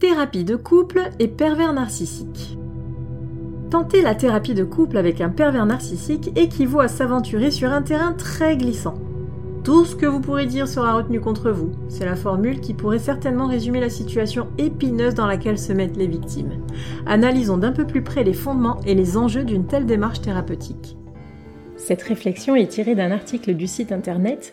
Thérapie de couple et pervers narcissique. Tenter la thérapie de couple avec un pervers narcissique équivaut à s'aventurer sur un terrain très glissant. Tout ce que vous pourrez dire sera retenu contre vous. C'est la formule qui pourrait certainement résumer la situation épineuse dans laquelle se mettent les victimes. Analysons d'un peu plus près les fondements et les enjeux d'une telle démarche thérapeutique. Cette réflexion est tirée d'un article du site internet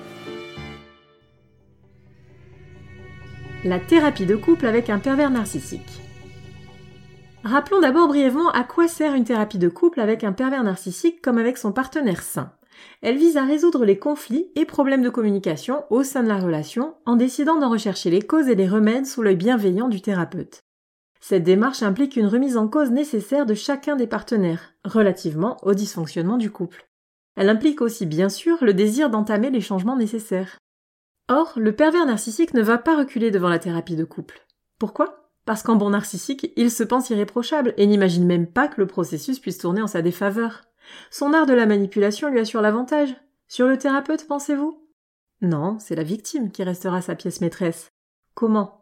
La thérapie de couple avec un pervers narcissique. Rappelons d'abord brièvement à quoi sert une thérapie de couple avec un pervers narcissique comme avec son partenaire sain. Elle vise à résoudre les conflits et problèmes de communication au sein de la relation en décidant d'en rechercher les causes et les remèdes sous l'œil bienveillant du thérapeute. Cette démarche implique une remise en cause nécessaire de chacun des partenaires, relativement au dysfonctionnement du couple. Elle implique aussi bien sûr le désir d'entamer les changements nécessaires. Or, le pervers narcissique ne va pas reculer devant la thérapie de couple. Pourquoi? Parce qu'en bon narcissique, il se pense irréprochable et n'imagine même pas que le processus puisse tourner en sa défaveur. Son art de la manipulation lui assure l'avantage. Sur le thérapeute, pensez-vous? Non, c'est la victime qui restera sa pièce maîtresse. Comment?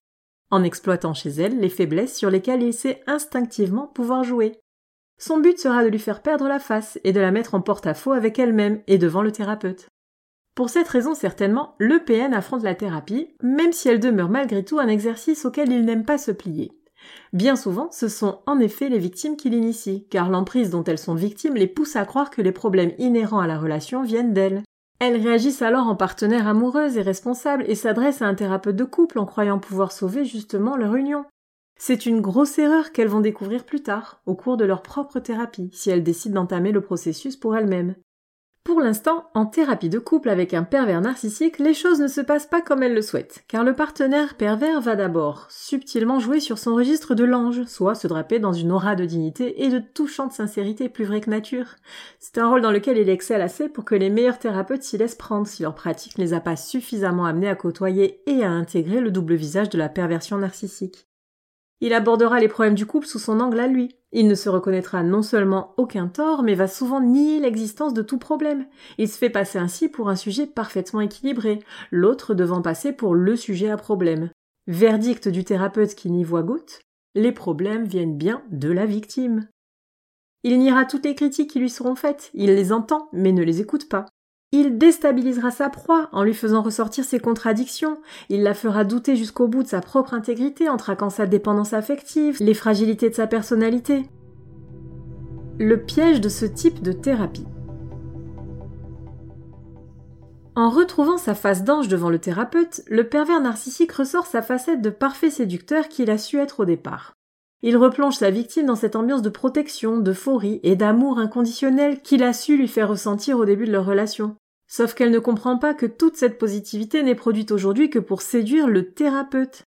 En exploitant chez elle les faiblesses sur lesquelles il sait instinctivement pouvoir jouer. Son but sera de lui faire perdre la face et de la mettre en porte-à-faux avec elle-même et devant le thérapeute. Pour cette raison, certainement, le PN affronte la thérapie, même si elle demeure malgré tout un exercice auquel il n'aime pas se plier. Bien souvent, ce sont en effet les victimes qui l'initient, car l'emprise dont elles sont victimes les pousse à croire que les problèmes inhérents à la relation viennent d'elles. Elles réagissent alors en partenaire amoureuse et responsable et s'adressent à un thérapeute de couple en croyant pouvoir sauver justement leur union. C'est une grosse erreur qu'elles vont découvrir plus tard, au cours de leur propre thérapie, si elles décident d'entamer le processus pour elles-mêmes. Pour l'instant, en thérapie de couple avec un pervers narcissique, les choses ne se passent pas comme elle le souhaite, car le partenaire pervers va d'abord subtilement jouer sur son registre de l'ange, soit se draper dans une aura de dignité et de touchante sincérité plus vraie que nature. C'est un rôle dans lequel il excelle assez pour que les meilleurs thérapeutes s'y laissent prendre si leur pratique ne les a pas suffisamment amenés à côtoyer et à intégrer le double visage de la perversion narcissique. Il abordera les problèmes du couple sous son angle à lui. Il ne se reconnaîtra non seulement aucun tort, mais va souvent nier l'existence de tout problème. Il se fait passer ainsi pour un sujet parfaitement équilibré, l'autre devant passer pour le sujet à problème. Verdict du thérapeute qui n'y voit goutte, les problèmes viennent bien de la victime. Il niera toutes les critiques qui lui seront faites, il les entend, mais ne les écoute pas. Il déstabilisera sa proie en lui faisant ressortir ses contradictions, il la fera douter jusqu'au bout de sa propre intégrité en traquant sa dépendance affective, les fragilités de sa personnalité. Le piège de ce type de thérapie. En retrouvant sa face d'ange devant le thérapeute, le pervers narcissique ressort sa facette de parfait séducteur qu'il a su être au départ. Il replonge sa victime dans cette ambiance de protection, d'euphorie et d'amour inconditionnel qu'il a su lui faire ressentir au début de leur relation. Sauf qu'elle ne comprend pas que toute cette positivité n'est produite aujourd'hui que pour séduire le thérapeute.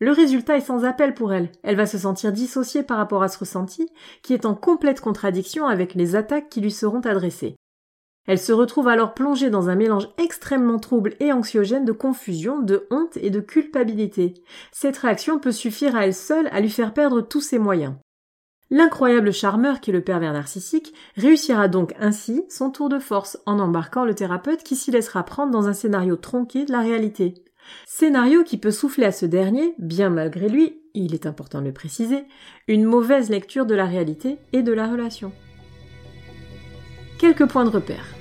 Le résultat est sans appel pour elle. Elle va se sentir dissociée par rapport à ce ressenti, qui est en complète contradiction avec les attaques qui lui seront adressées. Elle se retrouve alors plongée dans un mélange extrêmement trouble et anxiogène de confusion, de honte et de culpabilité. Cette réaction peut suffire à elle seule à lui faire perdre tous ses moyens. L'incroyable charmeur qui est le pervers narcissique réussira donc ainsi son tour de force en embarquant le thérapeute qui s'y laissera prendre dans un scénario tronqué de la réalité. Scénario qui peut souffler à ce dernier, bien malgré lui, il est important de le préciser, une mauvaise lecture de la réalité et de la relation. Quelques points de repère.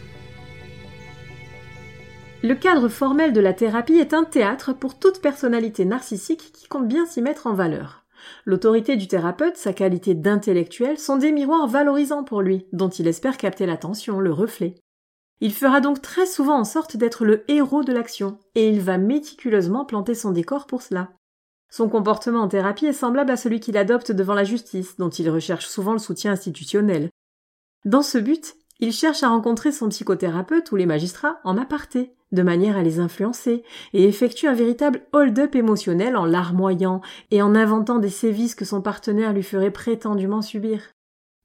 Le cadre formel de la thérapie est un théâtre pour toute personnalité narcissique qui compte bien s'y mettre en valeur. L'autorité du thérapeute, sa qualité d'intellectuel sont des miroirs valorisants pour lui, dont il espère capter l'attention, le reflet. Il fera donc très souvent en sorte d'être le héros de l'action, et il va méticuleusement planter son décor pour cela. Son comportement en thérapie est semblable à celui qu'il adopte devant la justice, dont il recherche souvent le soutien institutionnel. Dans ce but, Il cherche à rencontrer son psychothérapeute ou les magistrats en aparté, de manière à les influencer, et effectue un véritable hold-up émotionnel en larmoyant et en inventant des sévices que son partenaire lui ferait prétendument subir.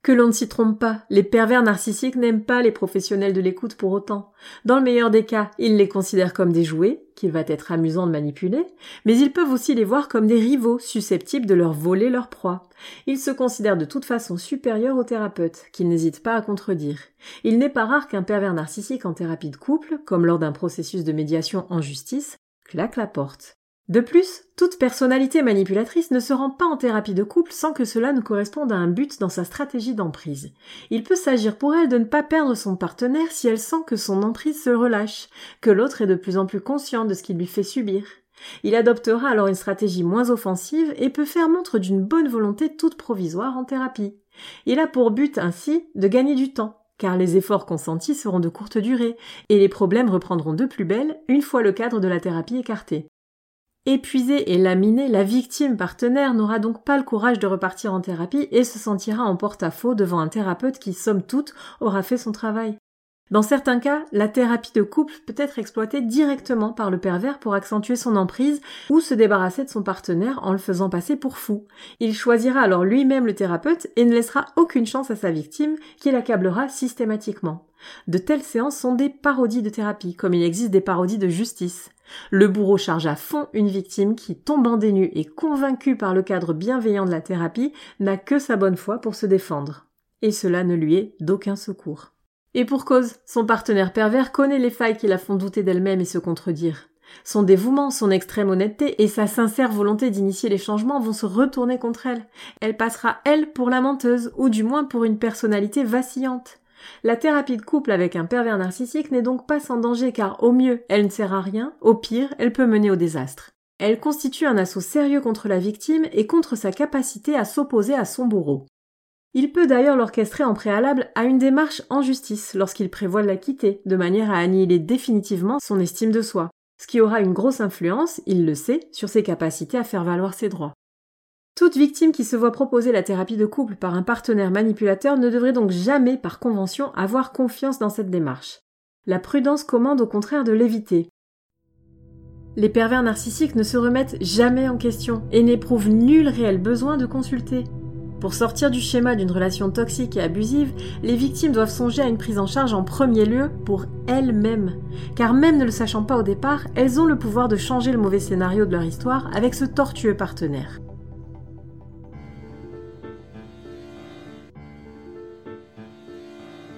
Que l'on ne s'y trompe pas, les pervers narcissiques n'aiment pas les professionnels de l'écoute pour autant. Dans le meilleur des cas, ils les considèrent comme des jouets, qu'il va être amusant de manipuler, mais ils peuvent aussi les voir comme des rivaux susceptibles de leur voler leur proie. Ils se considèrent de toute façon supérieurs aux thérapeutes, qu'ils n'hésitent pas à contredire. Il n'est pas rare qu'un pervers narcissique en thérapie de couple, comme lors d'un processus de médiation en justice, claque la porte. De plus, toute personnalité manipulatrice ne se rend pas en thérapie de couple sans que cela ne corresponde à un but dans sa stratégie d'emprise. Il peut s'agir pour elle de ne pas perdre son partenaire si elle sent que son emprise se relâche, que l'autre est de plus en plus conscient de ce qu'il lui fait subir. Il adoptera alors une stratégie moins offensive et peut faire montre d'une bonne volonté toute provisoire en thérapie. Il a pour but ainsi de gagner du temps, car les efforts consentis seront de courte durée, et les problèmes reprendront de plus belle une fois le cadre de la thérapie écarté. Épuisée et laminée, la victime partenaire n'aura donc pas le courage de repartir en thérapie et se sentira en porte-à-faux devant un thérapeute qui, somme toute, aura fait son travail. Dans certains cas, la thérapie de couple peut être exploitée directement par le pervers pour accentuer son emprise ou se débarrasser de son partenaire en le faisant passer pour fou. Il choisira alors lui-même le thérapeute et ne laissera aucune chance à sa victime qui l'accablera systématiquement. De telles séances sont des parodies de thérapie, comme il existe des parodies de justice. Le bourreau charge à fond une victime qui, tombant des nues et convaincue par le cadre bienveillant de la thérapie, n'a que sa bonne foi pour se défendre. Et cela ne lui est d'aucun secours. Et pour cause, son partenaire pervers connaît les failles qui la font douter d'elle-même et se contredire. Son dévouement, son extrême honnêteté et sa sincère volonté d'initier les changements vont se retourner contre elle. Elle passera, elle, pour la menteuse, ou du moins pour une personnalité vacillante. La thérapie de couple avec un pervers narcissique n'est donc pas sans danger car au mieux elle ne sert à rien, au pire elle peut mener au désastre. Elle constitue un assaut sérieux contre la victime et contre sa capacité à s'opposer à son bourreau. Il peut d'ailleurs l'orchestrer en préalable à une démarche en justice lorsqu'il prévoit de la quitter, de manière à annihiler définitivement son estime de soi, ce qui aura une grosse influence, il le sait, sur ses capacités à faire valoir ses droits. Toute victime qui se voit proposer la thérapie de couple par un partenaire manipulateur ne devrait donc jamais, par convention, avoir confiance dans cette démarche. La prudence commande au contraire de l'éviter. Les pervers narcissiques ne se remettent jamais en question et n'éprouvent nul réel besoin de consulter. Pour sortir du schéma d'une relation toxique et abusive, les victimes doivent songer à une prise en charge en premier lieu pour elles-mêmes. Car même ne le sachant pas au départ, elles ont le pouvoir de changer le mauvais scénario de leur histoire avec ce tortueux partenaire.